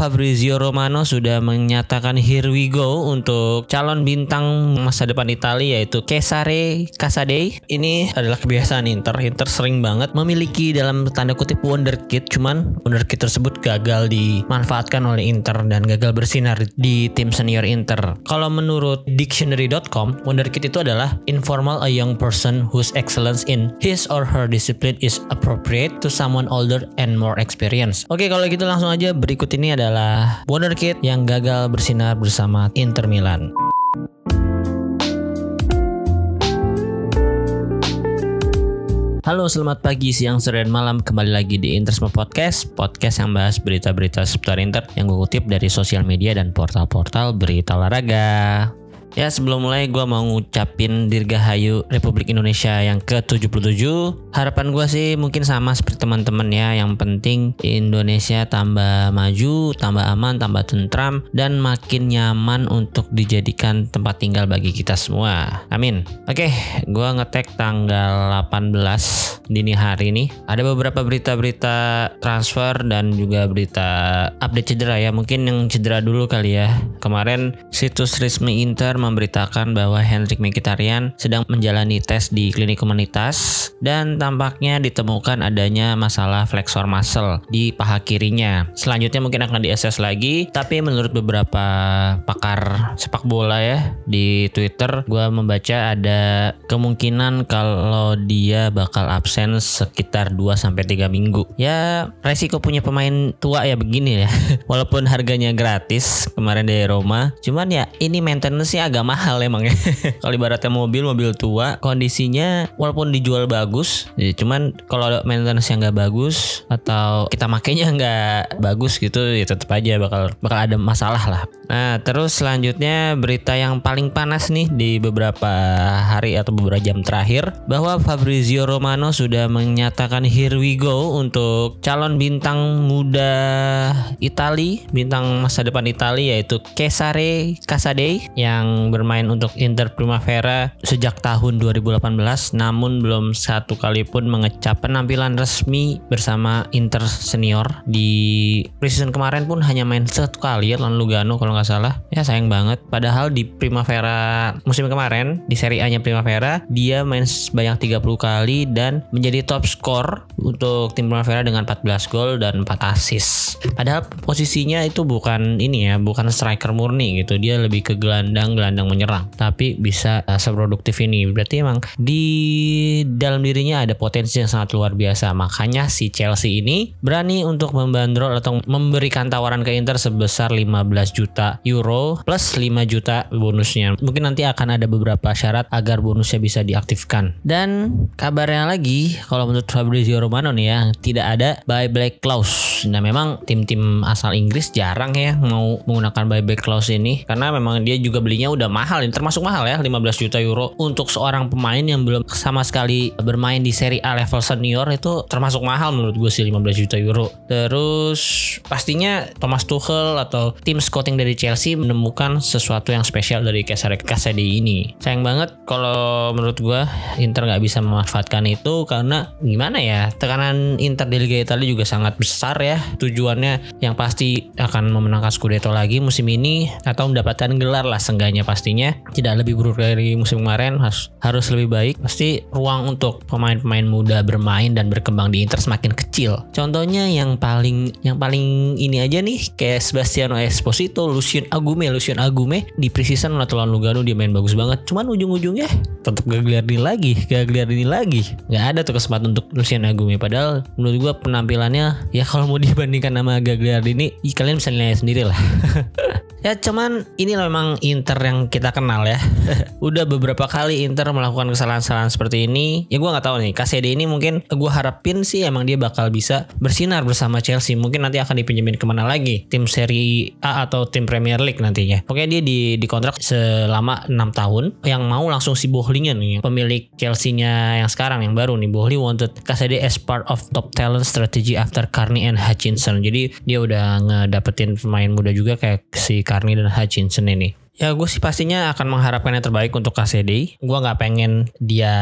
Fabrizio Romano sudah menyatakan here we go untuk calon bintang masa depan Italia yaitu Cesare Casadei. Ini adalah kebiasaan Inter. Inter sering banget memiliki dalam tanda kutip wonderkid, cuman wonderkid tersebut gagal dimanfaatkan oleh Inter dan gagal bersinar di tim senior Inter. Kalau menurut dictionary.com, wonderkid itu adalah informal a young person whose excellence in his or her discipline is appropriate to someone older and more experienced. Oke, kalau gitu langsung aja berikut ini adalah wonderkid yang gagal bersinar bersama Inter Milan. Halo, selamat pagi, siang, sore, dan malam. Kembali lagi di Interisme Podcast, podcast yang bahas berita-berita seputar Inter yang gue kutip dari sosial media dan portal-portal berita olahraga. Ya sebelum mulai gue mau ngucapin Dirgahayu Republik Indonesia yang ke-77 Harapan gue sih mungkin sama seperti teman-teman ya Yang penting Indonesia tambah maju, tambah aman, tambah tentram Dan makin nyaman untuk dijadikan tempat tinggal bagi kita semua. Amin. Oke gue ngetek tanggal 18 dini hari ini. Ada beberapa berita-berita transfer dan juga berita update cedera ya. Mungkin yang cedera dulu kali ya. Kemarin situs resmi Inter memberitakan bahwa Hendrik Mkhitaryan sedang menjalani tes di klinik komunitas dan tampaknya ditemukan adanya masalah flexor muscle di paha kirinya. Selanjutnya mungkin akan diakses lagi, tapi menurut beberapa pakar sepak bola ya di Twitter, gue membaca ada kemungkinan kalau dia bakal absen sekitar 2 sampai 3 minggu. Ya, resiko punya pemain tua ya begini ya. Walaupun harganya gratis kemarin dari Roma, cuman ya ini maintenance-nya agak mahal emang ya. kalau ibaratnya mobil mobil tua kondisinya walaupun dijual bagus, ya cuman kalau maintenance yang nggak bagus atau kita makainya nggak bagus gitu ya tetap aja bakal bakal ada masalah lah. Nah terus selanjutnya berita yang paling panas nih di beberapa hari atau beberapa jam terakhir bahwa Fabrizio Romano sudah menyatakan here we go untuk calon bintang muda Itali, bintang masa depan Italia yaitu Cesare Casadei yang bermain untuk Inter Primavera sejak tahun 2018 namun belum satu kali pun mengecap penampilan resmi bersama Inter senior. Di preseason kemarin pun hanya main satu kali ya lawan Lugano kalau nggak salah. Ya sayang banget. Padahal di Primavera musim kemarin di Serie A nya Primavera dia main sebanyak 30 kali dan menjadi top skor untuk tim Primavera dengan 14 gol dan 4 assist. Padahal posisinya itu bukan ini ya bukan striker murni gitu. Dia lebih ke gelandang gelandang menyerang tapi bisa uh, seproduktif ini. Berarti emang di dalam dirinya ada potensi yang sangat luar biasa. Makanya si Chelsea ini berani untuk membandrol atau memberikan tawaran ke Inter sebesar 15 juta euro plus 5 juta bonusnya. Mungkin nanti akan ada beberapa syarat agar bonusnya bisa diaktifkan. Dan kabarnya lagi kalau menurut Fabrizio Romano nih ya tidak ada buyback clause. Nah memang tim-tim asal Inggris jarang ya mau menggunakan buyback clause ini karena memang dia juga belinya udah mahal ini termasuk mahal ya 15 juta euro. Untuk seorang pemain yang belum sama sekali bermain di Serie A level senior itu termasuk mahal menurut gue sih 15 juta euro. Terus pastinya Thomas Tuchel atau tim scouting dari Chelsea menemukan sesuatu yang spesial dari Cesare Casadei ini. Sayang banget kalau menurut gue Inter nggak bisa memanfaatkan itu karena gimana ya tekanan Inter di Liga Italia juga sangat besar ya. Tujuannya yang pasti akan memenangkan Scudetto lagi musim ini atau mendapatkan gelar lah seenggaknya pastinya. Tidak lebih buruk dari musim kemarin harus harus lebih baik. Pasti ruang untuk pemain-pemain muda bermain dan berkembang di Inter semakin kecil. Contohnya yang paling yang paling ini aja nih kayak Sebastiano Esposito Lucien Agume. Lucien Agume di preseason lawan Lugano dia main bagus banget. Cuman ujung-ujungnya tetap Gagliardini lagi Gagliardini lagi. Nggak ada tuh kesempatan untuk Lucien Agume. Padahal menurut gua penampilannya ya kalau mau dibandingkan sama Gagliardini kalian bisa nilai sendiri lah ya cuman ini memang Inter yang kita kenal ya. Udah beberapa kali Inter melakukan kesalahan-kesalahan seperti ini. Ya gua nggak tahu nih KCD ini mungkin gua harapin sih emang dia bakal bisa bersinar bersama Chelsea. Mungkin nanti akan dipinjemin ke mana lagi? Tim Serie A atau tim Premier League nantinya. Pokoknya dia di dikontrak selama 6 tahun. Yang mau langsung si Bohlinya nih pemilik Chelsea-nya yang sekarang yang baru nih. Bohli wanted KCD as part of top talent strategy after Carney and Hutchinson. Jadi dia udah ngedapetin pemain muda juga kayak si Carney dan Hutchinson ini Ya gue sih pastinya akan mengharapkan yang terbaik untuk KCD. Gue nggak pengen dia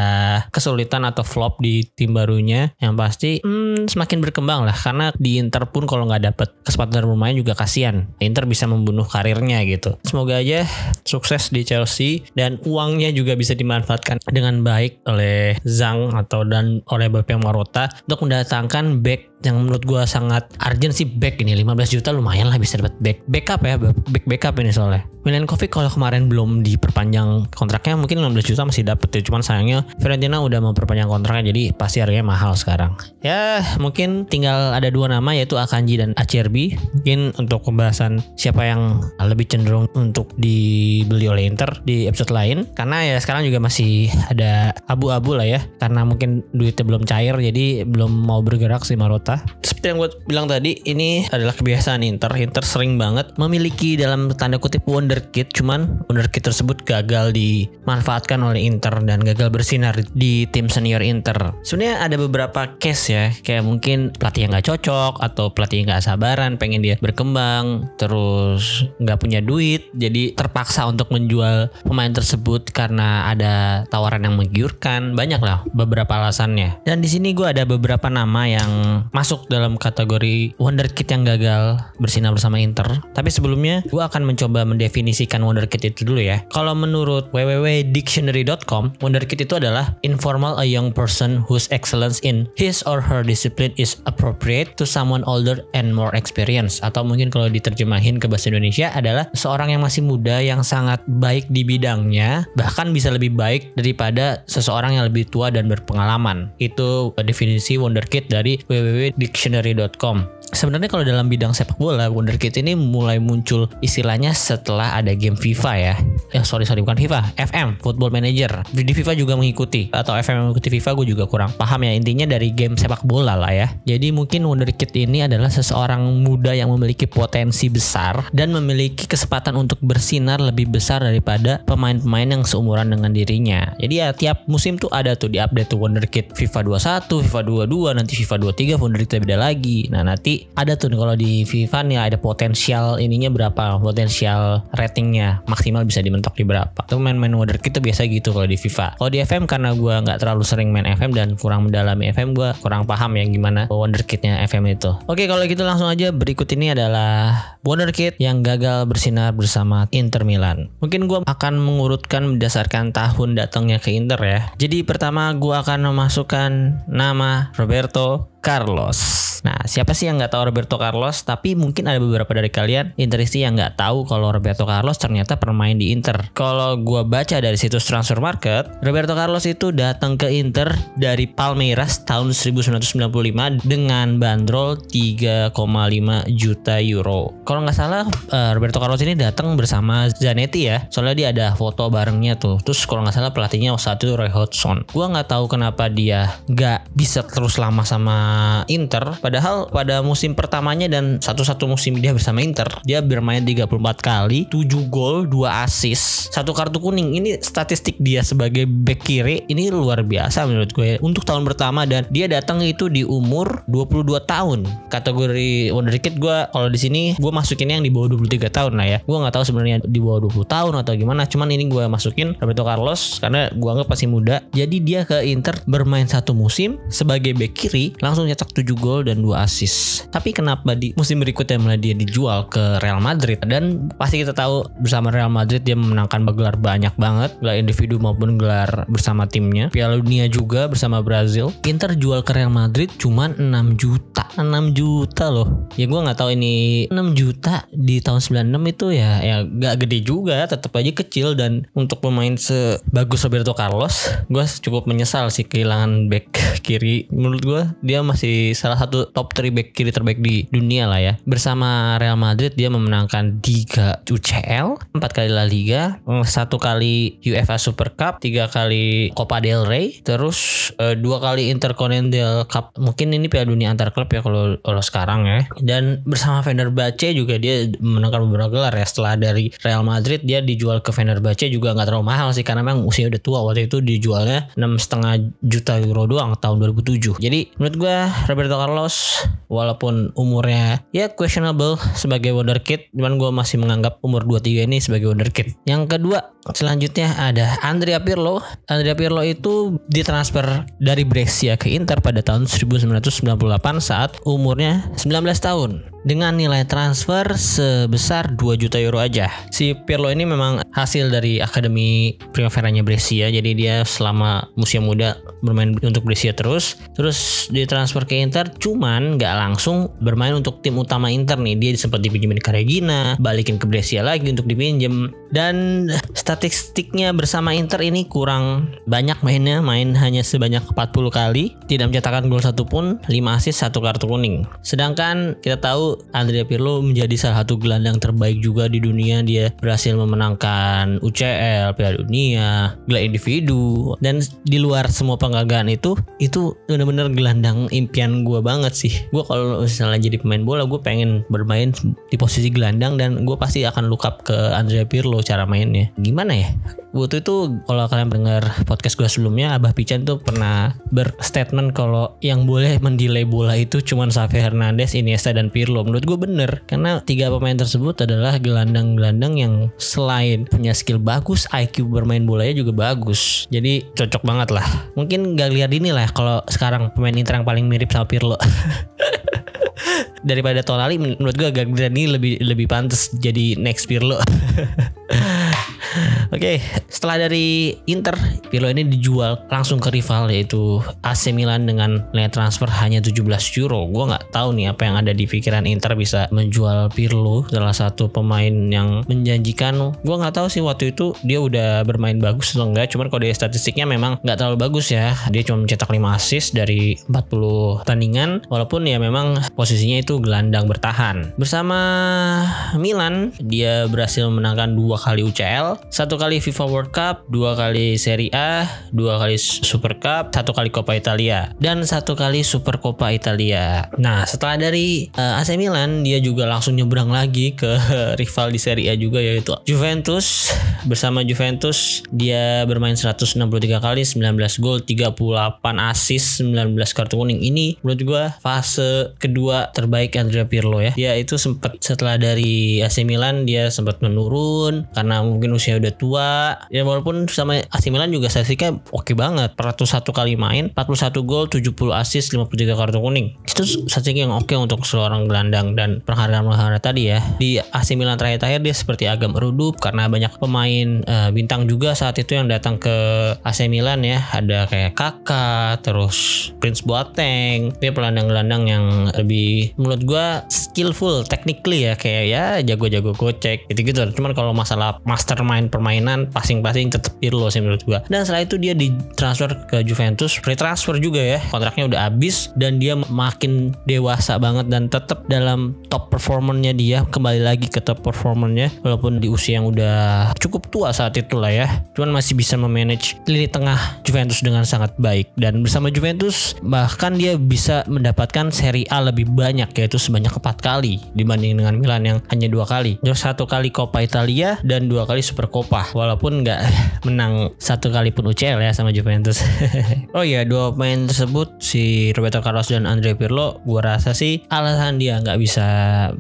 kesulitan atau flop di tim barunya. Yang pasti hmm, semakin berkembang lah. Karena di Inter pun kalau nggak dapet kesempatan bermain juga kasihan. Inter bisa membunuh karirnya gitu. Semoga aja sukses di Chelsea dan uangnya juga bisa dimanfaatkan dengan baik oleh Zhang atau dan oleh BP Marota untuk mendatangkan back yang menurut gue sangat urgent sih back ini. 15 juta lumayan lah bisa dapat back. Backup ya back backup ini soalnya. Milenkovic kalau kemarin belum diperpanjang kontraknya mungkin 15 juta masih dapat ya. Cuman sayangnya Fiorentina udah memperpanjang kontraknya jadi pasti harganya mahal sekarang. Ya mungkin tinggal ada dua nama yaitu Akanji dan Acerbi. Mungkin untuk pembahasan siapa yang lebih cenderung untuk dibeli oleh Inter di episode lain. Karena ya sekarang juga masih ada abu-abu lah ya. Karena mungkin duitnya belum cair jadi belum mau bergerak si Marotta seperti yang gue bilang tadi, ini adalah kebiasaan Inter. Inter sering banget memiliki dalam tanda kutip wonderkid, cuman wonderkid tersebut gagal dimanfaatkan oleh Inter dan gagal bersinar di tim senior Inter. Sebenarnya ada beberapa case ya, kayak mungkin pelatih yang nggak cocok atau pelatih yang nggak sabaran, pengen dia berkembang, terus nggak punya duit, jadi terpaksa untuk menjual pemain tersebut karena ada tawaran yang menggiurkan. Banyak lah beberapa alasannya. Dan di sini gue ada beberapa nama yang masuk dalam kategori wonderkid yang gagal bersinar bersama Inter. Tapi sebelumnya gue akan mencoba mendefinisikan wonderkid itu dulu ya. Kalau menurut www.dictionary.com, wonderkid itu adalah informal a young person whose excellence in his or her discipline is appropriate to someone older and more experienced. Atau mungkin kalau diterjemahin ke bahasa Indonesia adalah seorang yang masih muda yang sangat baik di bidangnya, bahkan bisa lebih baik daripada seseorang yang lebih tua dan berpengalaman. Itu definisi wonderkid dari www dictionary.com Sebenarnya kalau dalam bidang sepak bola, Wonderkid ini mulai muncul istilahnya setelah ada game FIFA ya. Ya sorry sorry bukan FIFA, FM Football Manager. Di FIFA juga mengikuti atau FM mengikuti FIFA gue juga kurang paham ya intinya dari game sepak bola lah ya. Jadi mungkin Wonderkid ini adalah seseorang muda yang memiliki potensi besar dan memiliki kesempatan untuk bersinar lebih besar daripada pemain-pemain yang seumuran dengan dirinya. Jadi ya tiap musim tuh ada tuh di update tuh Wonderkid FIFA 21, FIFA 22, nanti FIFA 23 Wonderkid beda lagi. Nah nanti ada tuh kalau di FIFA nih ada potensial ininya berapa, potensial ratingnya maksimal bisa dimentok di berapa. Itu main-main water kita biasa gitu kalau di FIFA. Kalau di FM karena gue nggak terlalu sering main FM dan kurang mendalami FM, gue kurang paham ya gimana wonderkidnya FM itu. Oke kalau gitu langsung aja berikut ini adalah wonderkid yang gagal bersinar bersama Inter Milan. Mungkin gue akan mengurutkan berdasarkan tahun datangnya ke Inter ya. Jadi pertama gue akan memasukkan nama Roberto Carlos. Nah, siapa sih yang nggak tahu Roberto Carlos? Tapi mungkin ada beberapa dari kalian Interisti yang nggak tahu kalau Roberto Carlos ternyata bermain di Inter. Kalau gue baca dari situs Transfer Market, Roberto Carlos itu datang ke Inter dari Palmeiras tahun 1995 dengan bandrol 3,5 juta euro. Kalau nggak salah, uh, Roberto Carlos ini datang bersama Zanetti ya. Soalnya dia ada foto barengnya tuh. Terus kalau nggak salah pelatihnya saat itu Roy Hodgson. Gue nggak tahu kenapa dia nggak bisa terus lama sama Inter Padahal pada musim pertamanya dan satu-satu musim dia bersama Inter, dia bermain 34 kali, 7 gol, 2 assist, satu kartu kuning. Ini statistik dia sebagai back kiri ini luar biasa menurut gue untuk tahun pertama dan dia datang itu di umur 22 tahun. Kategori wonderkid gue kalau di sini gue masukin yang di bawah 23 tahun lah ya. Gue nggak tahu sebenarnya di bawah 20 tahun atau gimana, cuman ini gue masukin Roberto Carlos karena gue anggap masih muda. Jadi dia ke Inter bermain satu musim sebagai back kiri langsung nyetak 7 gol dan dan 2 assist. Tapi kenapa di musim berikutnya mulai dia dijual ke Real Madrid dan pasti kita tahu bersama Real Madrid dia memenangkan gelar banyak banget, gelar individu maupun gelar bersama timnya. Piala Dunia juga bersama Brazil. Inter jual ke Real Madrid cuma 6 juta. 6 juta loh. Ya gue nggak tahu ini 6 juta di tahun 96 itu ya ya gak gede juga, tetap aja kecil dan untuk pemain sebagus Roberto Carlos, gue cukup menyesal sih kehilangan back kiri. Menurut gue dia masih salah satu top 3 back kiri terbaik di dunia lah ya. Bersama Real Madrid dia memenangkan 3 UCL, 4 kali La Liga, satu kali UEFA Super Cup, tiga kali Copa del Rey, terus uh, dua kali Intercontinental Cup. Mungkin ini Piala Dunia antar klub ya kalau kalau sekarang ya. Dan bersama Fenerbahce juga dia menangkan beberapa gelar ya. Setelah dari Real Madrid dia dijual ke Fenerbahce juga nggak terlalu mahal sih karena memang usia udah tua waktu itu dijualnya enam setengah juta euro doang tahun 2007. Jadi menurut gue Roberto Carlos walaupun umurnya ya questionable sebagai wonderkid cuman gue masih menganggap umur 23 ini sebagai wonderkid yang kedua selanjutnya ada Andrea Pirlo. Andrea Pirlo itu ditransfer dari Brescia ke Inter pada tahun 1998 saat umurnya 19 tahun. Dengan nilai transfer sebesar 2 juta euro aja. Si Pirlo ini memang hasil dari akademi Primavera-nya Brescia, jadi dia selama musim muda bermain untuk Brescia terus, terus ditransfer ke Inter, cuman nggak langsung bermain untuk tim utama Inter nih. Dia sempat dipinjemin ke Regina, balikin ke Brescia lagi untuk dipinjem. Dan statistiknya bersama Inter ini kurang banyak mainnya, main hanya sebanyak 40 kali, tidak mencetakkan gol satu pun, 5 assist, satu kartu kuning. Sedangkan kita tahu Andrea Pirlo menjadi salah satu gelandang terbaik juga di dunia. Dia berhasil memenangkan UCL, Piala Dunia, gelar individu dan di luar semua penghargaan itu, itu benar-benar gelandang impian gue banget sih. Gue kalau misalnya jadi pemain bola, gue pengen bermain di posisi gelandang dan gue pasti akan look up ke Andrea Pirlo cara mainnya. Gimana ya? Waktu itu kalau kalian dengar podcast gue sebelumnya Abah Pican tuh pernah berstatement kalau yang boleh mendelay bola itu cuma Xavi Hernandez, Iniesta dan Pirlo. Menurut gue bener karena tiga pemain tersebut adalah gelandang-gelandang yang selain punya skill bagus, IQ bermain bolanya juga bagus. Jadi cocok banget lah. Mungkin gak lihat ini lah kalau sekarang pemain Inter yang paling mirip sama Pirlo. daripada Tonali menurut gue Gagliardini lebih lebih pantas jadi next Pirlo. Oke, okay, setelah dari Inter, Pirlo ini dijual langsung ke rival yaitu AC Milan dengan nilai transfer hanya 17 euro. Gue nggak tahu nih apa yang ada di pikiran Inter bisa menjual Pirlo, salah satu pemain yang menjanjikan. Gue nggak tahu sih waktu itu dia udah bermain bagus atau enggak. Cuman kalau dari statistiknya memang nggak terlalu bagus ya. Dia cuma mencetak 5 assist dari 40 tandingan, walaupun ya memang posisinya itu gelandang bertahan. Bersama Milan, dia berhasil menangkan dua kali UCL, satu kali FIFA World Cup, dua kali Serie A, dua kali Super Cup, satu kali Coppa Italia, dan satu kali Super Coppa Italia. Nah, setelah dari uh, AC Milan, dia juga langsung nyebrang lagi ke rival di Serie A juga yaitu Juventus. Bersama Juventus, dia bermain 163 kali, 19 gol, 38 assist, 19 kartu kuning. Ini menurut gua fase kedua terbaik Andrea Pirlo ya. Dia itu sempat setelah dari AC Milan dia sempat menurun karena mungkin usia udah tua. Ya walaupun sama AC Milan juga statistiknya oke banget. 401 kali main 41 gol 70 assist 53 kartu kuning. Itu statistik yang oke untuk seorang gelandang dan penghargaan-penghargaan tadi ya. Di AC Milan terakhir-terakhir dia seperti agak meredup karena banyak pemain uh, bintang juga saat itu yang datang ke AC Milan ya. Ada kayak Kakak terus Prince Boateng. Dia pelandang-gelandang yang lebih menurut gua skillful technically ya. Kayak ya jago-jago gocek gitu-gitu. Cuman kalau masalah mastermind permainan permainan passing-passing tetap Pirlo sih menurut gua. Dan setelah itu dia ditransfer ke Juventus, free transfer juga ya. Kontraknya udah habis dan dia makin dewasa banget dan tetap dalam top performernya dia kembali lagi ke top performernya walaupun di usia yang udah cukup tua saat itu lah ya. Cuman masih bisa memanage lini tengah Juventus dengan sangat baik dan bersama Juventus bahkan dia bisa mendapatkan Serie A lebih banyak yaitu sebanyak empat kali dibanding dengan Milan yang hanya dua kali. Terus satu kali Coppa Italia dan dua kali Super Coppa walaupun nggak menang satu kali pun UCL ya sama Juventus. oh iya dua pemain tersebut si Roberto Carlos dan Andre Pirlo gua rasa sih alasan dia nggak bisa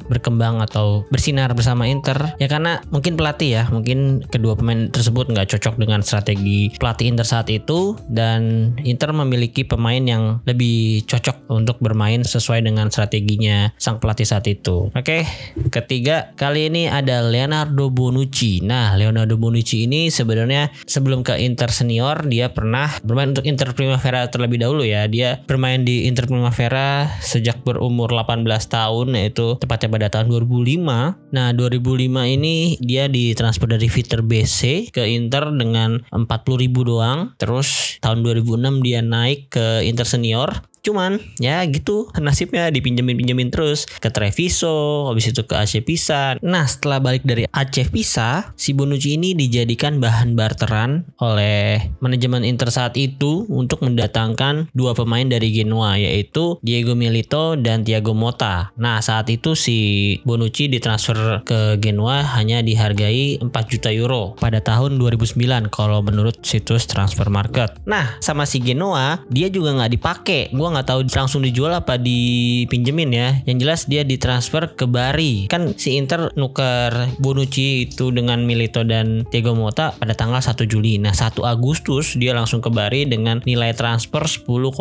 berkembang atau bersinar bersama Inter ya karena mungkin pelatih ya mungkin kedua pemain tersebut nggak cocok dengan strategi pelatih Inter saat itu dan Inter memiliki pemain yang lebih cocok untuk bermain sesuai dengan strateginya sang pelatih saat itu. Oke, ketiga kali ini ada Leonardo Bonucci. Nah, Leonardo Bonucci Bonucci ini sebenarnya sebelum ke Inter senior dia pernah bermain untuk Inter Primavera terlebih dahulu ya. Dia bermain di Inter Primavera sejak berumur 18 tahun yaitu tepatnya pada tahun 2005. Nah, 2005 ini dia ditransfer dari Viter BC ke Inter dengan 40 ribu doang. Terus tahun 2006 dia naik ke Inter senior Cuman ya gitu nasibnya dipinjemin-pinjemin terus ke Treviso, habis itu ke AC Pisa. Nah setelah balik dari AC Pisa, si Bonucci ini dijadikan bahan barteran oleh manajemen Inter saat itu untuk mendatangkan dua pemain dari Genoa yaitu Diego Milito dan Thiago Motta. Nah saat itu si Bonucci ditransfer ke Genoa hanya dihargai 4 juta euro pada tahun 2009 kalau menurut situs transfer market. Nah sama si Genoa dia juga nggak dipakai. Gua nggak tahu langsung dijual apa dipinjemin ya. Yang jelas dia ditransfer ke Bari. Kan si Inter nuker Bonucci itu dengan Milito dan Thiago Motta pada tanggal 1 Juli. Nah 1 Agustus dia langsung ke Bari dengan nilai transfer 10,5.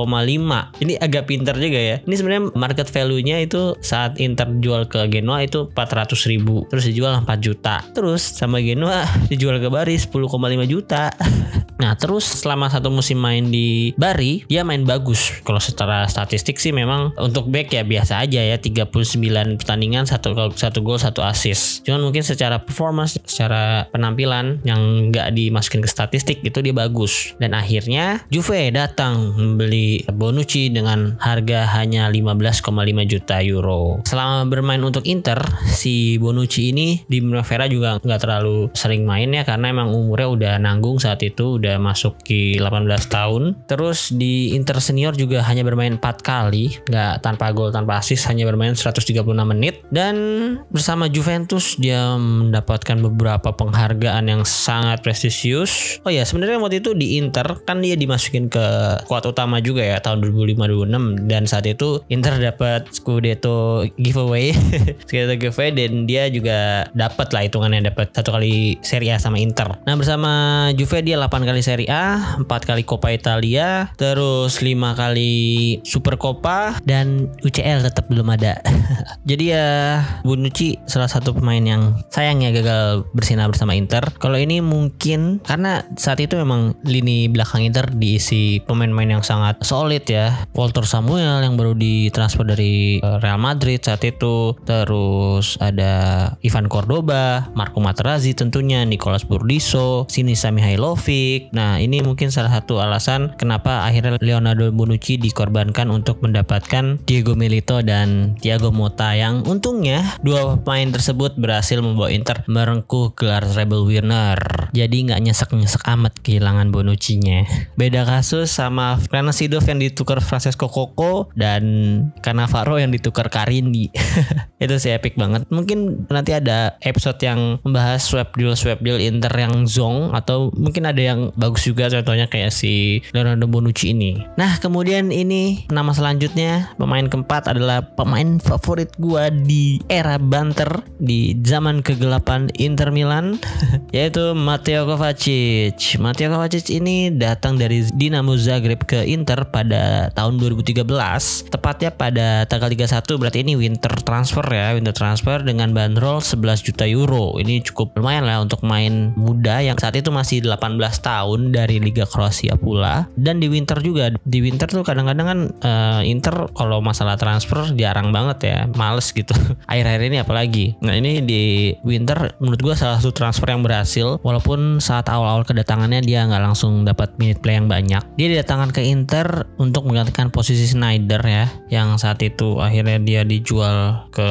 Ini agak pinter juga ya. Ini sebenarnya market value-nya itu saat Inter jual ke Genoa itu 400 ribu. Terus dijual 4 juta. Terus sama Genoa dijual ke Bari 10,5 juta. Nah terus selama satu musim main di Bari dia main bagus. Kalau secara statistik sih memang untuk back ya biasa aja ya 39 pertandingan satu satu gol satu assist. Cuman mungkin secara performance, secara penampilan yang nggak dimasukin ke statistik itu dia bagus. Dan akhirnya Juve datang membeli Bonucci dengan harga hanya 15,5 juta euro. Selama bermain untuk Inter si Bonucci ini di Primavera juga nggak terlalu sering main ya karena emang umurnya udah nanggung saat itu udah masuk di 18 tahun. Terus di Inter Senior juga hanya bermain 4 kali, nggak tanpa gol tanpa assist, hanya bermain 136 menit. Dan bersama Juventus dia mendapatkan beberapa penghargaan yang sangat prestisius. Oh ya sebenarnya waktu itu di Inter kan dia dimasukin ke kuat utama juga ya tahun 2005-2006 dan saat itu Inter dapat Scudetto giveaway, Scudetto giveaway dan dia juga dapat lah hitungannya dapat satu kali Serie A sama Inter. Nah bersama Juve dia 8 kali Serie A, 4 kali Coppa Italia, terus 5 kali Super Coppa dan UCL tetap belum ada. Jadi ya Bonucci salah satu pemain yang sayangnya gagal bersinar bersama Inter. Kalau ini mungkin karena saat itu memang lini belakang Inter diisi pemain-pemain yang sangat solid ya. Walter Samuel yang baru ditransfer dari eh, Real Madrid saat itu, terus ada Ivan Cordoba, Marco Materazzi tentunya, Nicolas Burdiso, Sinisa Mihailovic, Nah ini mungkin salah satu alasan kenapa akhirnya Leonardo Bonucci dikorbankan untuk mendapatkan Diego Milito dan Thiago Motta yang untungnya dua pemain tersebut berhasil membawa Inter merengkuh gelar Rebel Winner. Jadi nggak nyesek-nyesek amat kehilangan Bonucci-nya. Beda kasus sama Fran Sidov yang ditukar Francesco Coco dan Cannavaro yang ditukar Karindi. Itu sih epic banget. Mungkin nanti ada episode yang membahas swap deal swap deal Inter yang zong atau mungkin ada yang bagus juga contohnya kayak si Leonardo Bonucci ini. Nah kemudian ini nama selanjutnya pemain keempat adalah pemain favorit gua di era banter di zaman kegelapan Inter Milan yaitu Matteo Kovacic. Matteo Kovacic ini datang dari Dinamo Zagreb ke Inter pada tahun 2013 tepatnya pada tanggal 31 berarti ini winter transfer ya winter transfer dengan bandrol 11 juta euro. Ini cukup lumayan lah untuk main muda yang saat itu masih 18 tahun tahun dari Liga Kroasia pula. Dan di winter juga di winter tuh kadang-kadang kan uh, Inter kalau masalah transfer jarang banget ya males gitu. Akhir-akhir ini apalagi? Nah ini di winter menurut gue salah satu transfer yang berhasil walaupun saat awal-awal kedatangannya dia nggak langsung dapat minute play yang banyak. Dia didatangkan ke Inter untuk menggantikan posisi Snyder ya yang saat itu akhirnya dia dijual ke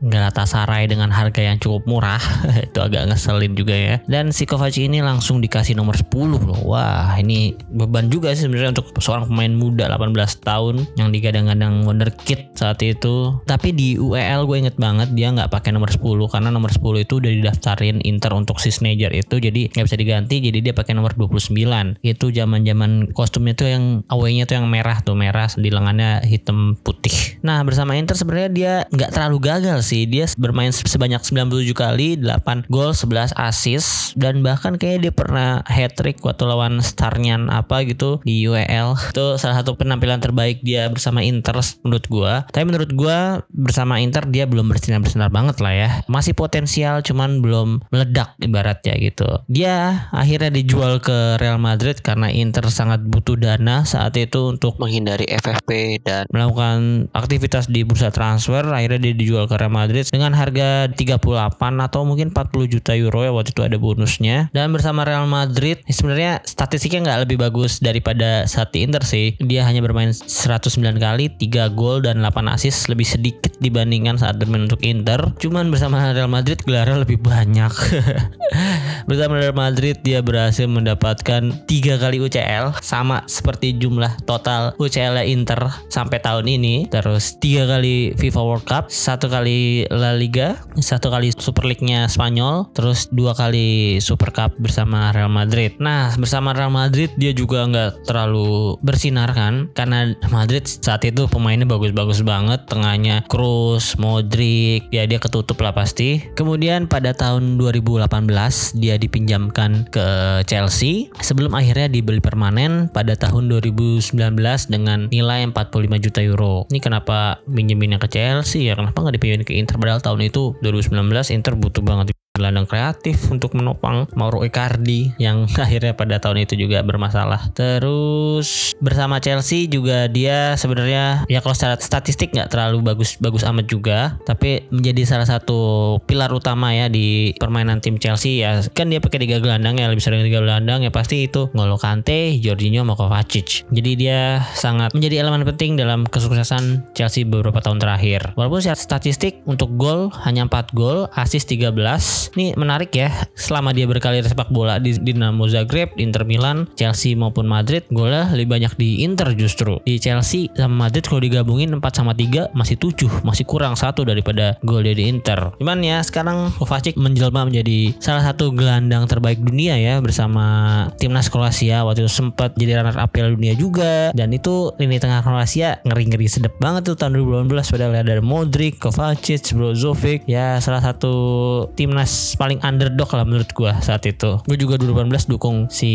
Galatasaray dengan harga yang cukup murah. Itu agak ngeselin juga ya. Dan si Kovacic ini langsung dikasih nomor 10 loh. Wah, ini beban juga sih sebenarnya untuk seorang pemain muda 18 tahun yang digadang-gadang wonderkid saat itu. Tapi di UEL gue inget banget dia nggak pakai nomor 10 karena nomor 10 itu udah didaftarin Inter untuk si Sneijder itu jadi nggak bisa diganti jadi dia pakai nomor 29. Itu zaman-zaman kostumnya tuh yang away-nya tuh yang merah tuh merah di lengannya hitam putih. Nah, bersama Inter sebenarnya dia nggak terlalu gagal sih. Dia bermain sebanyak 97 kali, 8 gol, 11 assist dan bahkan kayaknya dia pernah hat trick waktu lawan Starnyan apa gitu di UEL itu salah satu penampilan terbaik dia bersama Inter menurut gua. Tapi menurut gua bersama Inter dia belum bersinar-bersinar banget lah ya. Masih potensial cuman belum meledak ibaratnya gitu. Dia akhirnya dijual ke Real Madrid karena Inter sangat butuh dana saat itu untuk menghindari FFP dan melakukan aktivitas di bursa transfer. Akhirnya dia dijual ke Real Madrid dengan harga 38 atau mungkin 40 juta euro ya waktu itu ada bonusnya. Dan bersama Real Madrid sebenarnya statistiknya nggak lebih bagus daripada saat di Inter sih. Dia hanya bermain 109 kali, 3 gol dan 8 assist lebih sedikit dibandingkan saat bermain untuk Inter. Cuman bersama Real Madrid gelarnya lebih banyak. bersama Real Madrid dia berhasil mendapatkan tiga kali UCL sama seperti jumlah total UCL Inter sampai tahun ini. Terus tiga kali FIFA World Cup, satu kali La Liga, satu kali Super League-nya Spanyol, terus dua kali Super Cup bersama Real Madrid. Nah bersama Real Madrid dia juga nggak terlalu bersinar kan karena Madrid saat itu pemainnya bagus-bagus banget, tengahnya Kroos, Modric, ya dia ketutup lah pasti. Kemudian pada tahun 2018 dia dipinjamkan ke Chelsea sebelum akhirnya dibeli permanen pada tahun 2019 dengan nilai 45 juta euro. Ini kenapa minjeminnya ke Chelsea ya? Kenapa nggak dipinjemin ke Inter padahal tahun itu 2019 Inter butuh banget gelandang kreatif untuk menopang Mauro Icardi yang akhirnya pada tahun itu juga bermasalah. Terus bersama Chelsea juga dia sebenarnya ya kalau secara statistik nggak terlalu bagus bagus amat juga, tapi menjadi salah satu pilar utama ya di permainan tim Chelsea ya kan dia pakai tiga gelandang ya lebih sering tiga gelandang ya pasti itu Ngolo Kante, Jorginho, sama Kovacic. Jadi dia sangat menjadi elemen penting dalam kesuksesan Chelsea beberapa tahun terakhir. Walaupun secara statistik untuk gol hanya 4 gol, assist 13, ini menarik ya. Selama dia berkarir sepak bola di Dinamo Zagreb, Inter Milan, Chelsea maupun Madrid, golnya lebih banyak di Inter justru. Di Chelsea sama Madrid kalau digabungin 4 sama 3 masih 7, masih kurang satu daripada gol dia di Inter. Cuman ya sekarang Kovacic menjelma menjadi salah satu gelandang terbaik dunia ya bersama timnas Kroasia waktu itu sempat jadi runner up Piala Dunia juga dan itu lini tengah Kroasia ngeri-ngeri sedep banget tuh tahun 2018 padahal ada Modric, Kovacic, Brozovic ya salah satu timnas paling underdog lah menurut gue saat itu. Gue juga 2018 dukung si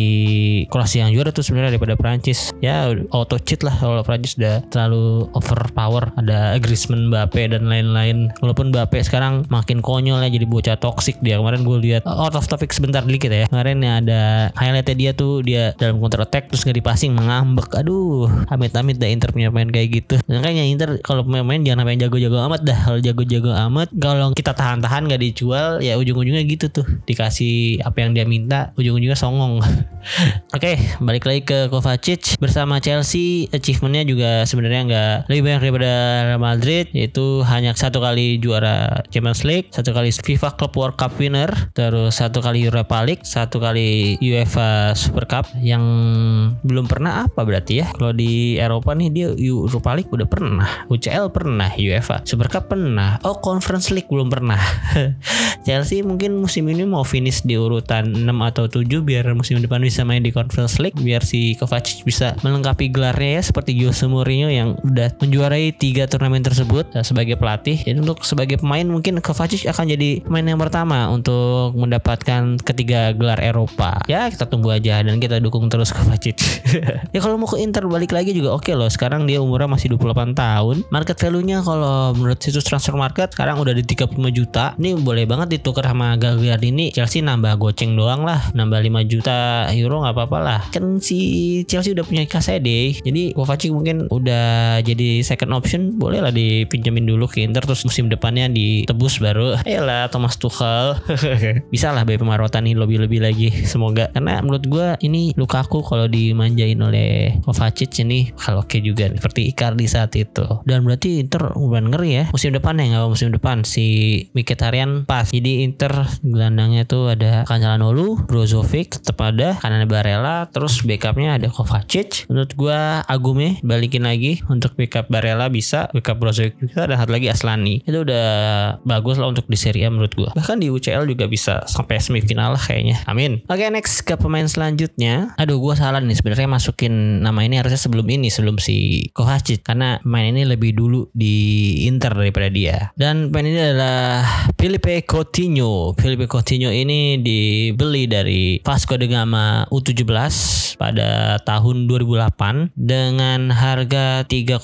Kroasia yang juara tuh sebenarnya daripada Prancis. Ya auto cheat lah kalau Prancis udah terlalu overpower. Ada Griezmann, Mbappe dan lain-lain. Walaupun Mbappe sekarang makin konyol ya jadi bocah toxic dia. Kemarin gue lihat out of topic sebentar dikit ya. Kemarin ya ada highlightnya dia tuh dia dalam counter attack terus nggak dipasing mengambek. Aduh, amit-amit dah Inter punya main kayak gitu. Makanya Inter kalau main-main jangan sampai jago-jago amat dah. Kalau jago-jago amat kalau kita tahan-tahan nggak dijual ya ujung ujung-ujungnya gitu tuh. Dikasih apa yang dia minta ujung-ujungnya songong. Oke okay, balik lagi ke Kovacic bersama Chelsea. Achievementnya juga sebenarnya nggak lebih banyak daripada Real Madrid yaitu hanya satu kali juara Champions League satu kali FIFA Club World Cup winner terus satu kali Europa League satu kali UEFA Super Cup. Yang belum pernah apa berarti ya? Kalau di Eropa nih dia Europa League udah pernah UCL pernah UEFA Super Cup pernah oh Conference League belum pernah. Chelsea mungkin musim ini mau finish di urutan 6 atau 7 biar musim depan bisa main di Conference League biar si Kovacic bisa melengkapi gelarnya ya seperti Jose Mourinho yang udah menjuarai tiga turnamen tersebut uh, sebagai pelatih. Jadi untuk sebagai pemain mungkin Kovacic akan jadi pemain yang pertama untuk mendapatkan ketiga gelar Eropa. Ya kita tunggu aja dan kita dukung terus Kovacic. ya kalau mau ke Inter balik lagi juga oke okay loh. Sekarang dia umurnya masih 28 tahun. Market value-nya kalau menurut situs transfer market sekarang udah di 35 juta. Ini boleh banget ditukar sama Gagliardini Chelsea nambah goceng doang lah. Nambah 5 juta euro nggak apa-apa lah. Kan si Chelsea udah punya KCD jadi Kovacic mungkin udah jadi second option boleh lah dipinjemin dulu ke Inter terus musim depannya ditebus baru. Lah Thomas Tuchel. Bisa lah BP Marotani lebih-lebih lagi semoga. Karena menurut gue ini Lukaku kalau dimanjain oleh Kovacic ini kalau oke juga seperti Icardi saat itu. Dan berarti Inter udah ngeri ya musim depan ya nggak musim depan. Si Mkhitaryan pas. Jadi Inter gelandangnya tuh ada Cancelanolu, Brozovic, tetap ada kanan Barella, terus backupnya ada Kovacic. Menurut gua Agume balikin lagi untuk backup Barella bisa, backup Brozovic bisa, dan satu lagi Aslani. Itu udah bagus lah untuk di Serie A menurut gua. Bahkan di UCL juga bisa sampai semifinal lah kayaknya. Amin. Oke, okay, next ke pemain selanjutnya. Aduh, gua salah nih sebenarnya masukin nama ini harusnya sebelum ini, sebelum si Kovacic karena main ini lebih dulu di Inter daripada dia. Dan pemain ini adalah Felipe Coutinho Felipe Coutinho ini dibeli dari Vasco da Gama U17 pada tahun 2008 dengan harga 3,8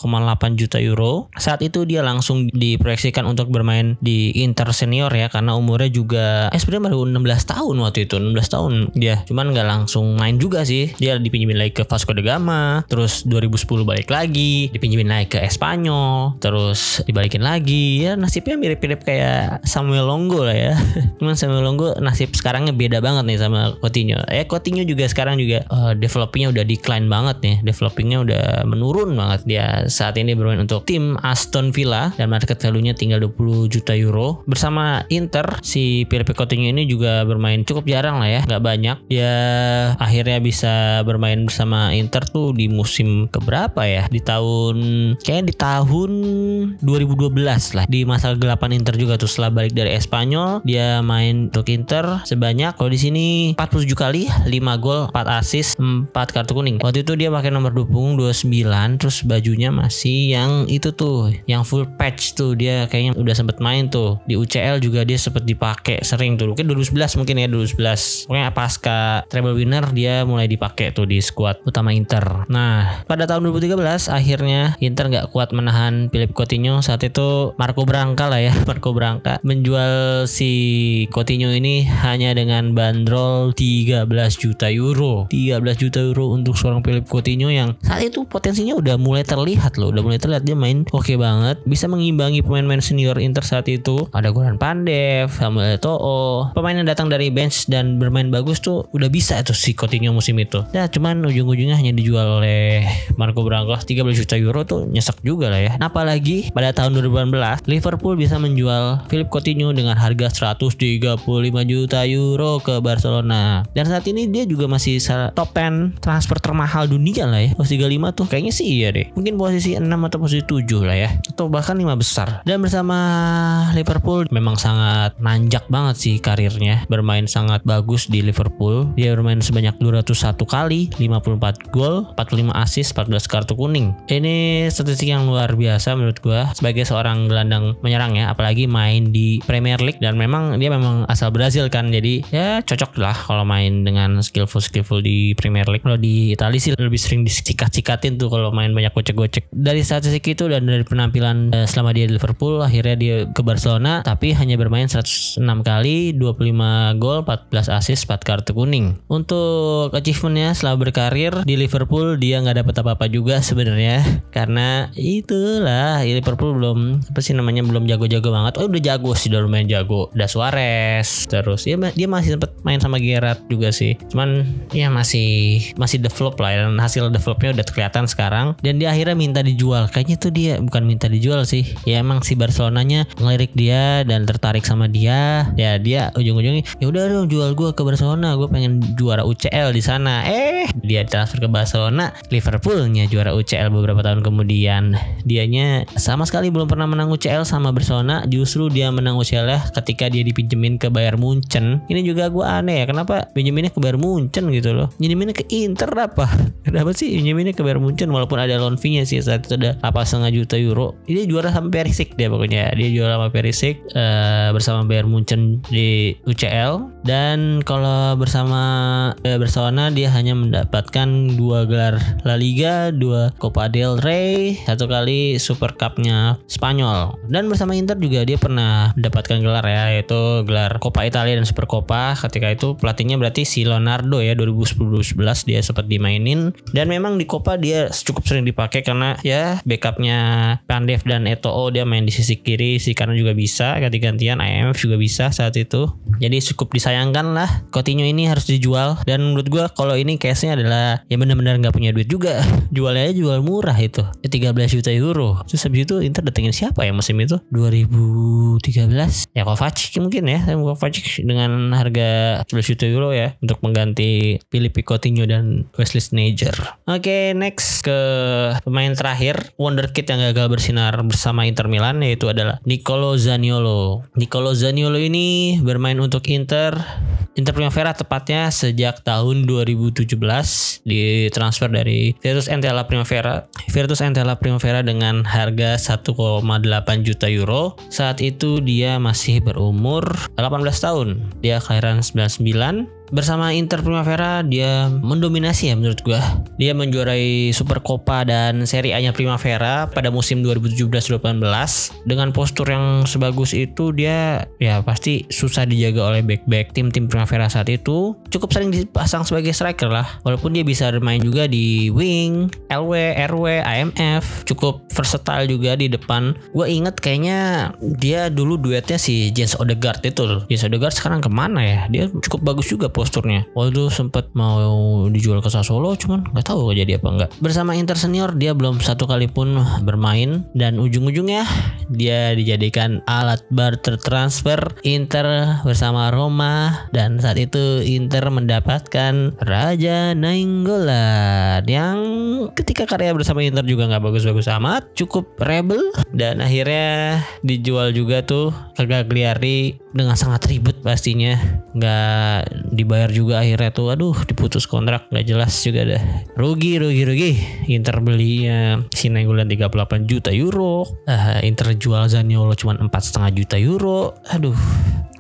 juta euro. Saat itu dia langsung diproyeksikan untuk bermain di Inter senior ya karena umurnya juga eh sebenarnya baru 16 tahun waktu itu 16 tahun. Dia cuman nggak langsung main juga sih. Dia dipinjemin lagi ke Vasco da Gama terus 2010 balik lagi dipinjemin lagi ke Espanyol terus dibalikin lagi. Ya nasibnya mirip-mirip kayak Samuel Longo lah ya Cuman Samuel Longo nasib sekarangnya beda banget nih sama Coutinho. Eh Coutinho juga sekarang juga uh, developingnya udah decline banget nih. Developingnya udah menurun banget dia saat ini bermain untuk tim Aston Villa dan market value-nya tinggal 20 juta euro. Bersama Inter si Philippe Coutinho ini juga bermain cukup jarang lah ya, nggak banyak. Dia akhirnya bisa bermain bersama Inter tuh di musim keberapa ya? Di tahun kayak di tahun 2012 lah di masa gelapan Inter juga tuh setelah balik dari Espanyol dia main untuk Inter sebanyak kalau di sini 47 kali 5 gol 4 assist 4 kartu kuning. Waktu itu dia pakai nomor 2 punggung 29 terus bajunya masih yang itu tuh yang full patch tuh. Dia kayaknya udah sempet main tuh. Di UCL juga dia sempet dipakai sering tuh. Mungkin 2011 mungkin ya 2011 pokoknya pasca treble winner dia mulai dipakai tuh di squad utama Inter. Nah pada tahun 2013 akhirnya Inter nggak kuat menahan Philip Coutinho. Saat itu Marco Branca lah ya Marco Branca menjual si Coutinho ini hanya dengan bandrol 13 juta euro. 13 juta euro untuk seorang Philip Coutinho yang saat itu potensinya udah mulai terlihat loh. Udah mulai terlihat dia main oke okay banget. Bisa mengimbangi pemain-pemain senior Inter saat itu. Ada Goran Pandev Samuel Eto'o. Pemain yang datang dari bench dan bermain bagus tuh udah bisa tuh si Coutinho musim itu. Nah cuman ujung-ujungnya hanya dijual oleh Marco Branca 13 juta euro tuh nyesek juga lah ya. Apalagi pada tahun 2018 Liverpool bisa menjual Philip Coutinho dengan harga 135 juta euro ke Barcelona. Dan saat ini dia juga masih top 10 transfer termahal dunia lah ya. Posisi 35 tuh kayaknya sih iya deh. Mungkin posisi 6 atau posisi 7 lah ya. Atau bahkan 5 besar. Dan bersama Liverpool memang sangat nanjak banget sih karirnya. Bermain sangat bagus di Liverpool. Dia bermain sebanyak 201 kali, 54 gol, 45 assist, 14 kartu kuning. Ini statistik yang luar biasa menurut gua sebagai seorang gelandang menyerang ya, apalagi main di Premier League dan memang dia memang asal Brazil kan. Jadi ya cocok lah kalau main dengan skillful skillful di Premier League. Kalau di Italia sih lebih sering disikat-sikatin tuh kalau main banyak gocek-gocek. Dari statistik itu dan dari penampilan eh, selama dia di Liverpool akhirnya dia ke Barcelona tapi hanya bermain 106 kali, 25 gol, 14 assist, 4 kartu kuning. Untuk achievementnya setelah berkarir di Liverpool dia nggak dapat apa-apa juga sebenarnya karena itulah Liverpool belum apa sih namanya belum jago-jago banget. Oh udah jago sih udah lumayan jago. Udah Suarez terus ya dia masih sempat main sama Gerrard juga sih. Cuman ya masih masih develop lah ya, dan hasil developnya udah kelihatan sekarang dan dia akhirnya minta dijual. Kayaknya tuh dia bukan minta dijual sih. Ya emang si Barcelonanya ngelirik dia dan tertarik sama dia. Ya dia ujung-ujungnya ya udah dong jual gue ke Barcelona. Gue pengen juara UCL di sana. Eh dia transfer ke Barcelona. Liverpoolnya juara UCL beberapa tahun kemudian. Dianya sama sekali belum pernah menang UCL sama Barcelona. Justru dia menang UCL ya ketika dia dipinjemin ke Bayern Munchen. Ini juga gue aneh ya. Kenapa pinjeminnya ke Bayern Munchen gitu loh. Pinjeminnya ke Inter apa? Kenapa sih pinjeminnya ke Bayern Munchen walaupun ada loan fee-nya sih saat itu ada apa setengah juta euro. Ini juara sama Perisic dia pokoknya. Dia juara sama Perisic uh, bersama Bayern Munchen di UCL dan kalau bersama uh, Barcelona dia hanya mendapatkan dua gelar La Liga, dua Copa del Rey, satu kali Super Cup-nya Spanyol. Dan bersama Inter juga dia pernah mendapatkan gelar ya yaitu gelar Copa Italia dan Super Copa. Ketika itu pelatihnya berarti si Leonardo ya 2010-2011 dia sempat dimainin dan memang di Copa dia cukup sering dipakai karena ya backupnya Pandev dan Eto'o dia main di sisi kiri si kanan juga bisa ganti-gantian IMF juga bisa saat itu. Jadi cukup disayangkan lah Coutinho ini harus dijual dan menurut gua kalau ini case-nya adalah ya benar-benar nggak punya duit juga. Jualnya aja jual murah itu. Ya 13 juta euro. Terus habis itu Inter datengin siapa ya musim itu? 2013. Ya Kovacic mungkin ya. Kovacic dengan harga 11 juta euro ya untuk mengganti Filipe Coutinho dan Wesley Sneijder. Oke, okay, next ke pemain terakhir wonderkid yang gagal bersinar bersama Inter Milan yaitu adalah Nicolo Zaniolo. Nicolo Zaniolo ini bermain untuk Inter Inter Primavera tepatnya sejak tahun 2017 ditransfer dari Virtus Entella Primavera. Virtus Entella Primavera dengan harga 1,8 juta euro. Saat itu dia masih berumur 18 tahun. Dia kelahiran 99 bersama Inter Primavera dia mendominasi ya menurut gua. Dia menjuarai Super Copa dan Serie A-nya Primavera pada musim 2017-18 dengan postur yang sebagus itu dia ya pasti susah dijaga oleh back-back tim-tim Primavera saat itu. Cukup sering dipasang sebagai striker lah. Walaupun dia bisa bermain juga di wing, LW, RW, AMF, cukup versatile juga di depan. Gue inget kayaknya dia dulu duetnya si Jens Odegaard itu loh. Jens Odegaard sekarang ke mana ya? Dia cukup bagus juga posturnya. Waktu sempet mau dijual ke Sassuolo, cuman nggak tahu jadi apa enggak. Bersama Inter senior dia belum satu kali pun bermain dan ujung-ujungnya dia dijadikan alat barter transfer Inter bersama Roma dan saat itu Inter mendapatkan Raja Nainggolan yang ketika karya bersama Inter juga nggak bagus-bagus amat, cukup rebel dan akhirnya dijual juga tuh ke Gagliardini dengan sangat ribet pastinya nggak dibayar juga akhirnya tuh aduh diputus kontrak nggak jelas juga dah. Rugi rugi rugi. Inter beli ya si Nainggolan 38 juta euro. Uh, Inter jual Zaniolo cuma empat setengah juta euro. Aduh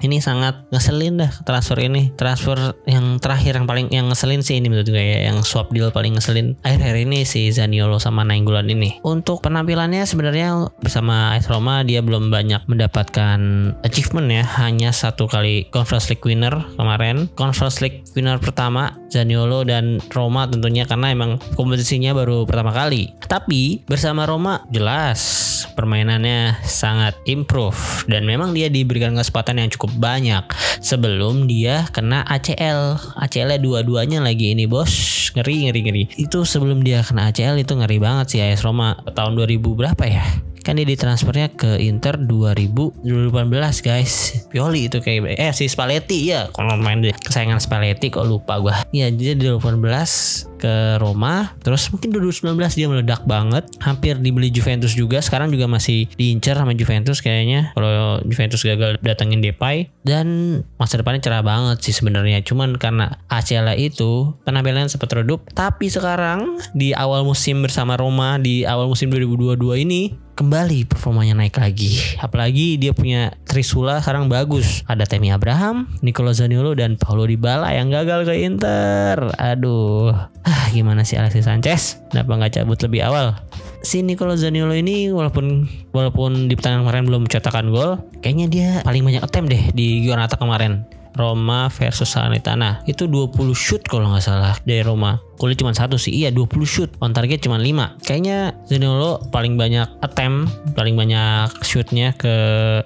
ini sangat ngeselin dah transfer ini. Transfer yang terakhir yang paling yang ngeselin sih ini menurut gue ya yang swap deal paling ngeselin akhir-akhir ini si Zaniolo sama Nainggolan ini. Untuk penampilannya sebenarnya bersama AS Roma dia belum banyak mendapatkan achievement ya. Hanya satu kali Conference League winner kemarin. Conference League winner pertama Zaniolo dan Roma tentunya karena emang kompetisinya baru pertama kali. Tapi bersama Roma jelas permainannya sangat improve dan memang dia diberikan kesempatan yang cukup banyak sebelum dia kena ACL. ACL dua-duanya lagi ini bos. Ngeri ngeri ngeri. Itu sebelum dia kena ACL itu ngeri banget sih AS Roma tahun 2000 berapa ya? Kan dia ditransfernya ke Inter 2000 2018 guys. Pioli itu kayak eh si Spalletti ya kalau main deh kesayangan Spalletti kok lupa gua. Ya jadi 2018 ke Roma. Terus mungkin 2019 dia meledak banget. Hampir dibeli Juventus juga. Sekarang juga masih diincar sama Juventus kayaknya. Kalau Juventus gagal datengin Depay. Dan masa depannya cerah banget sih sebenarnya. Cuman karena ACL itu penampilannya sempat redup. Tapi sekarang di awal musim bersama Roma di awal musim 2022 ini kembali performanya naik lagi. Apalagi dia punya Trisula sekarang bagus. Ada Temi Abraham, Nicolo Zaniolo dan Paulo Dybala yang gagal ke Inter. Aduh, ah gimana sih Alexis Sanchez? Kenapa nggak cabut lebih awal? Si Nicolo Zaniolo ini walaupun walaupun di pertandingan kemarin belum mencetakkan gol, kayaknya dia paling banyak attempt deh di Giornata kemarin. Roma versus Salernitana itu 20 shoot kalau nggak salah dari Roma golnya cuma satu sih. Iya 20 shoot. On target cuma 5 kayaknya Zaniolo paling banyak attempt paling banyak shootnya ke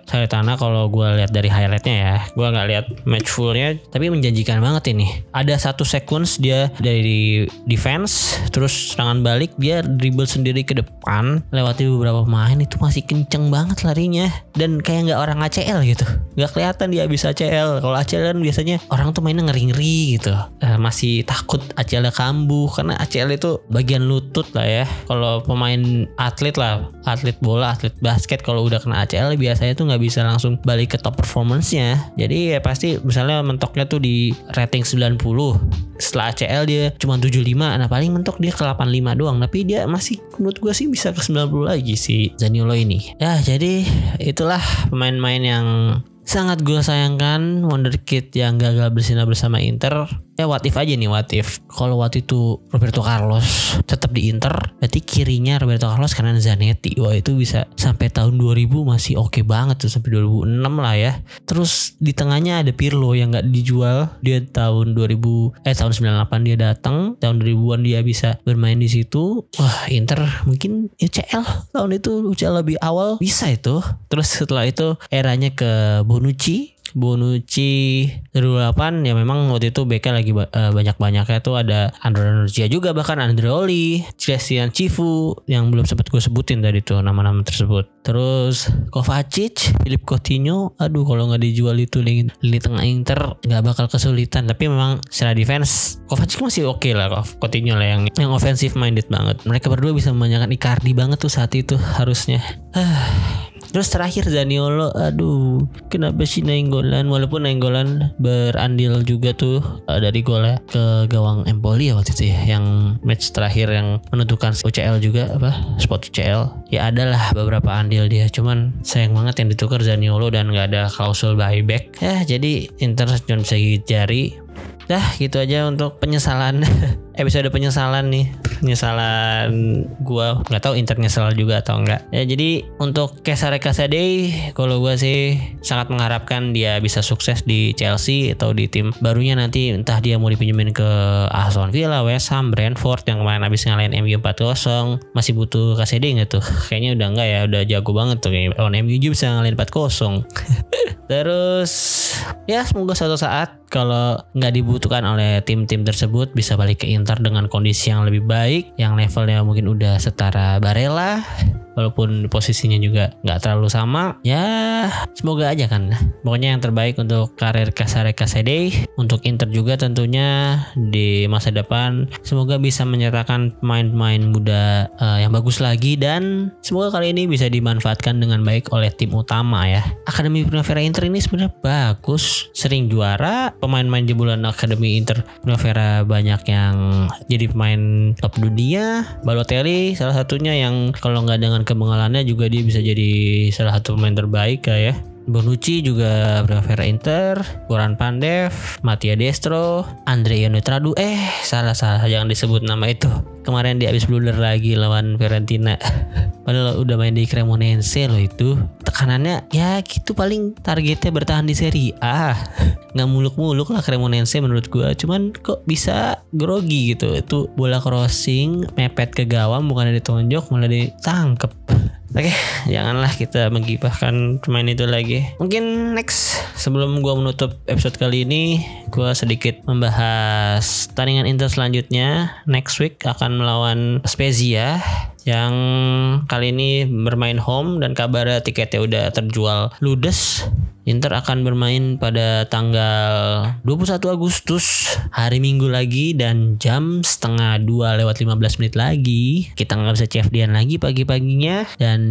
Salernitana kalau gue lihat dari highlightnya ya. Gue nggak lihat match fullnya tapi menjanjikan banget ini. Ada satu sequence dia dari defense terus tangan balik dia dribble sendiri ke depan lewati beberapa pemain itu masih kenceng banget larinya. Dan kayak nggak orang ACL gitu. Nggak kelihatan dia bisa ACL kalau ACL kan biasanya orang tuh mainnya ngeri-ngeri gitu. Uh, masih takut ACL kambuh karena ACL itu bagian lutut lah ya. Kalau pemain atlet lah atlet bola atlet basket kalau udah kena ACL biasanya tuh nggak bisa langsung balik ke top performance-nya. Jadi ya pasti misalnya mentoknya tuh di rating 90 setelah ACL dia cuma 75 nah paling mentok dia ke 85 doang. Tapi dia masih menurut gue sih bisa ke 90 lagi si Zaniolo ini. Ya jadi itulah pemain-pemain yang sangat gue sayangkan. Wonderkid yang gagal bersinar bersama Inter ya what if aja nih what if. Kalau waktu itu Roberto Carlos tetap di Inter berarti kirinya Roberto Carlos karena Zanetti. Wah itu bisa sampai tahun 2000 masih oke okay banget tuh sampai 2006 lah ya. Terus di tengahnya ada Pirlo yang nggak dijual. Dia tahun 2000 eh tahun 98 dia datang tahun 2000-an dia bisa bermain di situ. Wah Inter mungkin UCL tahun itu UCL lebih awal bisa itu. Terus setelah itu eranya ke Bonucci Bonucci 2008 ya memang waktu itu BK lagi uh, banyak-banyaknya tuh ada Andrea Nurcia juga bahkan Andreoli, Christian Cifu yang belum sempat gue sebutin tadi tuh nama-nama tersebut. Terus Kovacic, Philip Coutinho, aduh kalau nggak dijual itu lini, lini tengah Inter nggak bakal kesulitan. Tapi memang secara defense Kovacic masih oke okay lah Coutinho lah yang yang offensive minded banget. Mereka berdua bisa memanjakan Icardi banget tuh saat itu harusnya. Terus terakhir Zaniolo, aduh, kenapa sih Nainggolan? Walaupun Nainggolan berandil juga tuh uh, dari golnya ke gawang Empoli ya waktu itu ya, yang match terakhir yang menentukan UCL juga apa spot UCL. Ya adalah beberapa andil dia, cuman sayang banget yang ditukar Zaniolo dan nggak ada klausul buyback. Ya jadi Inter cuma bisa gigit jari dah gitu aja untuk penyesalan episode penyesalan nih. Penyesalan gua. Nggak tahu Inter nyesal juga atau enggak ya jadi untuk Kesare Kasade kalau gua sih sangat mengharapkan dia bisa sukses di Chelsea atau di tim barunya nanti. Entah dia mau dipinjemin ke Aston Villa, West Ham, Brentford yang kemarin habis ngalahin MU 4-0 masih butuh Kasade nggak tuh? Kayaknya udah enggak ya udah jago banget tuh. Kayak lawan MU juga bisa ngalahin 4-0 terus ya semoga suatu saat kalau nggak dibutuhkan oleh tim-tim tersebut bisa balik ke Inter dengan kondisi yang lebih baik yang levelnya mungkin udah setara Barella walaupun posisinya juga nggak terlalu sama ya semoga aja kan. Pokoknya yang terbaik untuk karir Casare Casede untuk Inter juga tentunya di masa depan. Semoga bisa menyertakan pemain-pemain muda uh, yang bagus lagi dan semoga kali ini bisa dimanfaatkan dengan baik oleh tim utama ya. Akademi Primavera Inter ini sebenarnya bagus sering juara. Pemain-pemain jebolan Akademi Inter Primavera banyak yang jadi pemain top dunia. Balotelli salah satunya yang kalau nggak dengan kemengalannya juga dia bisa jadi salah satu pemain terbaik ya Bonucci juga Primavera Inter, Goran Pandev, Mattia Destro, Andrea Netradu. Eh, salah-salah jangan disebut nama itu. Kemarin dia habis blunder lagi lawan Fiorentina. Padahal udah main di Cremonense loh itu. Tekanannya ya gitu paling targetnya bertahan di Serie A. Nggak muluk-muluk lah Cremonense menurut gua. Cuman kok bisa grogi gitu. Itu bola crossing mepet ke gawang bukan ditonjok malah ditangkep. Oke, janganlah kita menggibahkan pemain itu lagi. Mungkin next sebelum gua menutup episode kali ini, gua sedikit membahas tandingan Inter selanjutnya. Next week akan melawan Spezia yang kali ini bermain home dan kabarnya tiketnya udah terjual ludes. Inter akan bermain pada tanggal 21 Agustus hari Minggu lagi dan jam setengah dua lewat 15 menit lagi. Kita nggak bisa CFD lagi pagi-paginya. Dan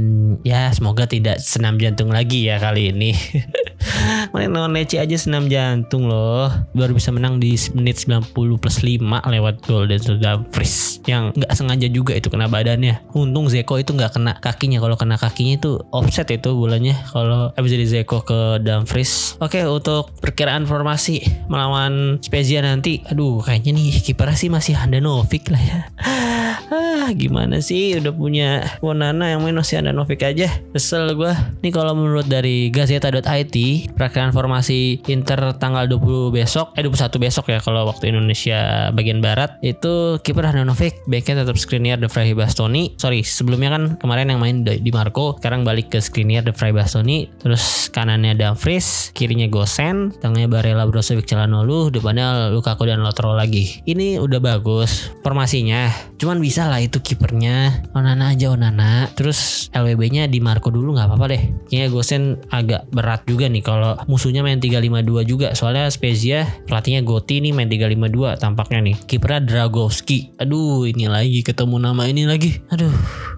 ya semoga tidak senam jantung lagi ya kali ini. Main lawan Lece aja senam jantung loh. Baru bisa menang di menit 90 plus 5 lewat gol dan Dumfries. Yang nggak sengaja juga itu kena badannya untung Zeko itu nggak kena kakinya kalau kena kakinya itu offset itu bulannya kalau habis dari Zeko ke Dumfries. Oke, untuk perkiraan formasi melawan Spezia nanti, aduh kayaknya nih kiper sih masih Handanovic lah ya. ah, gimana sih udah punya Wonana yang main masih Handanovic aja. Kesel gue. Nih kalau menurut dari Gazeta.it, perkiraan formasi Inter tanggal 20 besok, eh 21 besok ya kalau waktu Indonesia bagian barat itu kiper Handanovic, backnya tetap Skriniar De Vrij Bastoni. Sorry, sebelumnya kan kemarin yang main di Marco, sekarang balik ke Skriniar De Vrij Bastoni. Terus kanannya Dumfries, kirinya Gosen, tengahnya Barella Brozovic Calhanoglu, depannya Lukaku dan Lautaro lagi. Ini udah bagus formasinya. Cuman bisa lah itu kipernya Onana aja Onana. Terus LWB-nya di Marco dulu nggak apa-apa deh. Kayaknya Gosen agak berat juga nih kalau musuhnya main 352 juga. Soalnya Spezia pelatihnya Gotti nih main 352 tampaknya nih. Kipernya Dragowski. Aduh, ini lagi ketemu nama ini lagi. Aduh,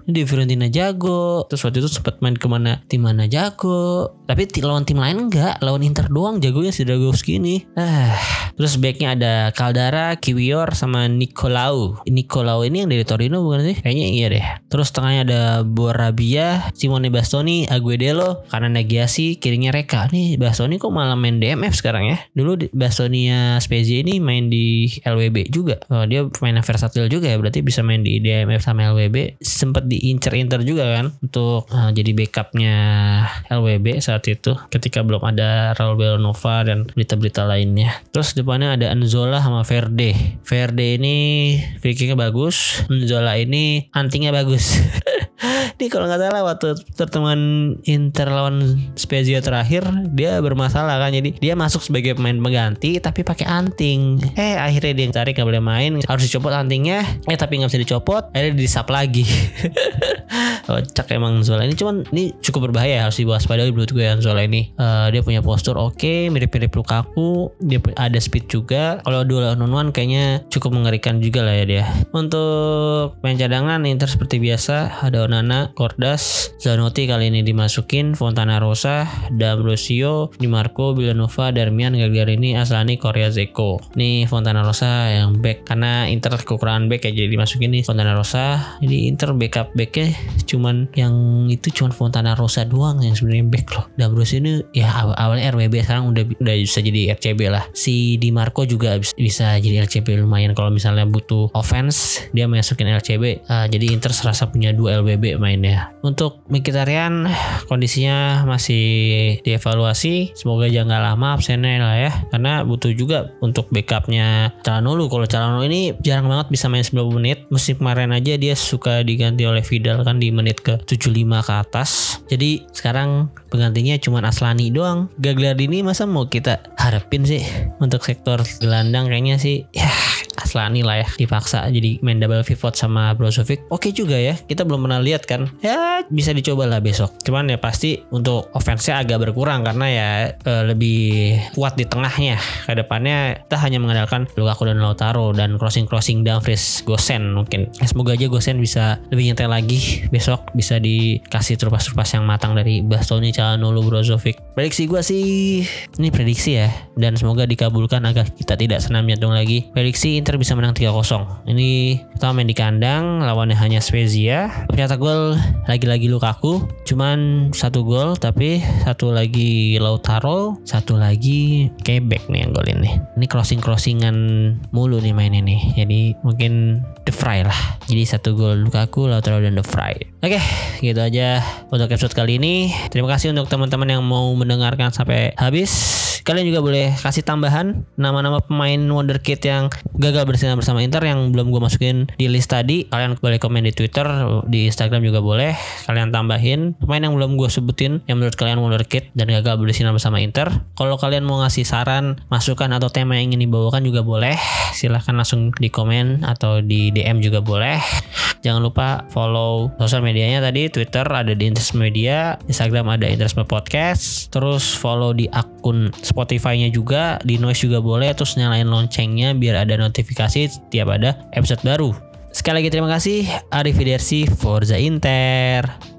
ini di Fiorentina jago. Terus waktu itu sempat main ke mana tim mana jago. Tapi lawan tim lain enggak. Lawan Inter doang jagonya si Dragowski ini. Ah terus backnya ada Caldara Kiwior sama Nicolau. Nicolau ini yang dari Torino bukan sih? Kayaknya iya deh. Terus tengahnya ada Borabia Simone Bastoni Aguedelo karena Negiasi kirinya Reka. Nih Bastoni kok malah main DMF sekarang ya? Dulu Bastonia Spezia ini main di LWB juga. Oh, dia main versatil juga ya. Berarti bisa main di DMF sama LWB sempat diincer Inter juga kan untuk uh, jadi backupnya LWB saat itu ketika belum ada Raul Belnova dan berita-berita lainnya. Terus depannya ada Anzola sama Verde. Verde ini free bagus, Anzola ini antingnya bagus. Ini kalau nggak salah waktu pertemuan Inter lawan Spezia terakhir dia bermasalah kan jadi dia masuk sebagai pemain pengganti tapi pakai anting. Eh akhirnya dia tarik nggak boleh main harus dicopot antingnya. Eh tapi nggak bisa dicopot akhirnya disap lagi. Kocak emang Zola ini cuman ini cukup berbahaya harus diwaspadai menurut gue yang Zola ini. Uh, dia punya postur oke okay, mirip-mirip Lukaku dia ada speed juga. Kalau dua lawan one kayaknya cukup mengerikan juga lah ya dia. Untuk main cadangan Inter seperti biasa ada Onana, Cordas, Zanotti kali ini dimasukin, Fontana Rosa, D'Ambrosio, Di Marco, Villanova, Darmian, Gagliardini, Aslani, Korea Zeko. Nih Fontana Rosa yang back karena Inter kekurangan back ya jadi dimasukin nih Fontana Rosa. Jadi Inter backup backnya cuman yang itu cuman Fontana Rosa doang yang sebenarnya back loh. Dabros ini ya awal awalnya RWB sekarang udah udah bisa jadi RCB lah. Si Di Marco juga bisa jadi RCB lumayan kalau misalnya butuh offense dia masukin RCB. Uh, jadi Inter serasa punya dua LBB mainnya. Untuk Mkhitaryan kondisinya masih dievaluasi. Semoga jangan lama absennya lah ya karena butuh juga untuk backupnya Calhanoglu. Kalau Calhanoglu ini jarang banget bisa main 90 menit. Musim kemarin aja dia suka diganti oleh Vidal kan di menit ke 75 ke atas. Jadi sekarang penggantinya cuma Aslani doang. Gagliardini masa mau kita harapin sih untuk sektor gelandang kayaknya sih ya Aslani lah ya dipaksa jadi main double pivot sama Brozovic. Oke juga ya kita belum pernah lihat kan. Ya bisa dicoba lah besok. Cuman ya pasti untuk offense-nya agak berkurang karena ya e, lebih kuat di tengahnya. Ke depannya kita hanya mengandalkan Lukaku dan Lautaro dan crossing-crossing Dumfries Gosen mungkin. Ya, semoga aja Gosen bisa lebih nyetel lagi besok. Bisa dikasih terupas-terupas yang matang dari Bastoni Calhanoglu Brozovic. Prediksi gue sih. Ini prediksi ya dan semoga dikabulkan agar kita tidak senam jantung lagi. Prediksi Inter bisa menang 3-0. Ini pertama main di kandang, lawannya hanya Spezia. Pencetak gol lagi-lagi Lukaku, cuman satu gol tapi satu lagi Lautaro, satu lagi Quebec nih yang gol ini. Ini crossing-crossingan mulu nih main ini. Jadi mungkin The Fry lah. Jadi satu gol Lukaku, Lautaro dan The Fry. Oke, gitu aja untuk episode kali ini. Terima kasih untuk teman-teman yang mau mendengarkan sampai habis. Kalian juga boleh kasih tambahan nama-nama pemain wonderkid yang gagal bersinar bersama Inter yang belum gue masukin di list tadi. Kalian boleh komen di Twitter, di Instagram juga boleh. Kalian tambahin pemain yang belum gue sebutin yang menurut kalian wonderkid dan gagal bersinar bersama Inter. Kalau kalian mau ngasih saran, masukan atau tema yang ingin dibawakan juga boleh. Silahkan langsung di komen atau di DM juga boleh. Jangan lupa follow sosial medianya tadi Twitter ada di Interest Media, Instagram ada Interest Podcast, terus follow di akun Spotify-nya juga, di Noise juga boleh, terus nyalain loncengnya biar ada notifikasi setiap ada episode baru. Sekali lagi terima kasih, Arif Forza Inter.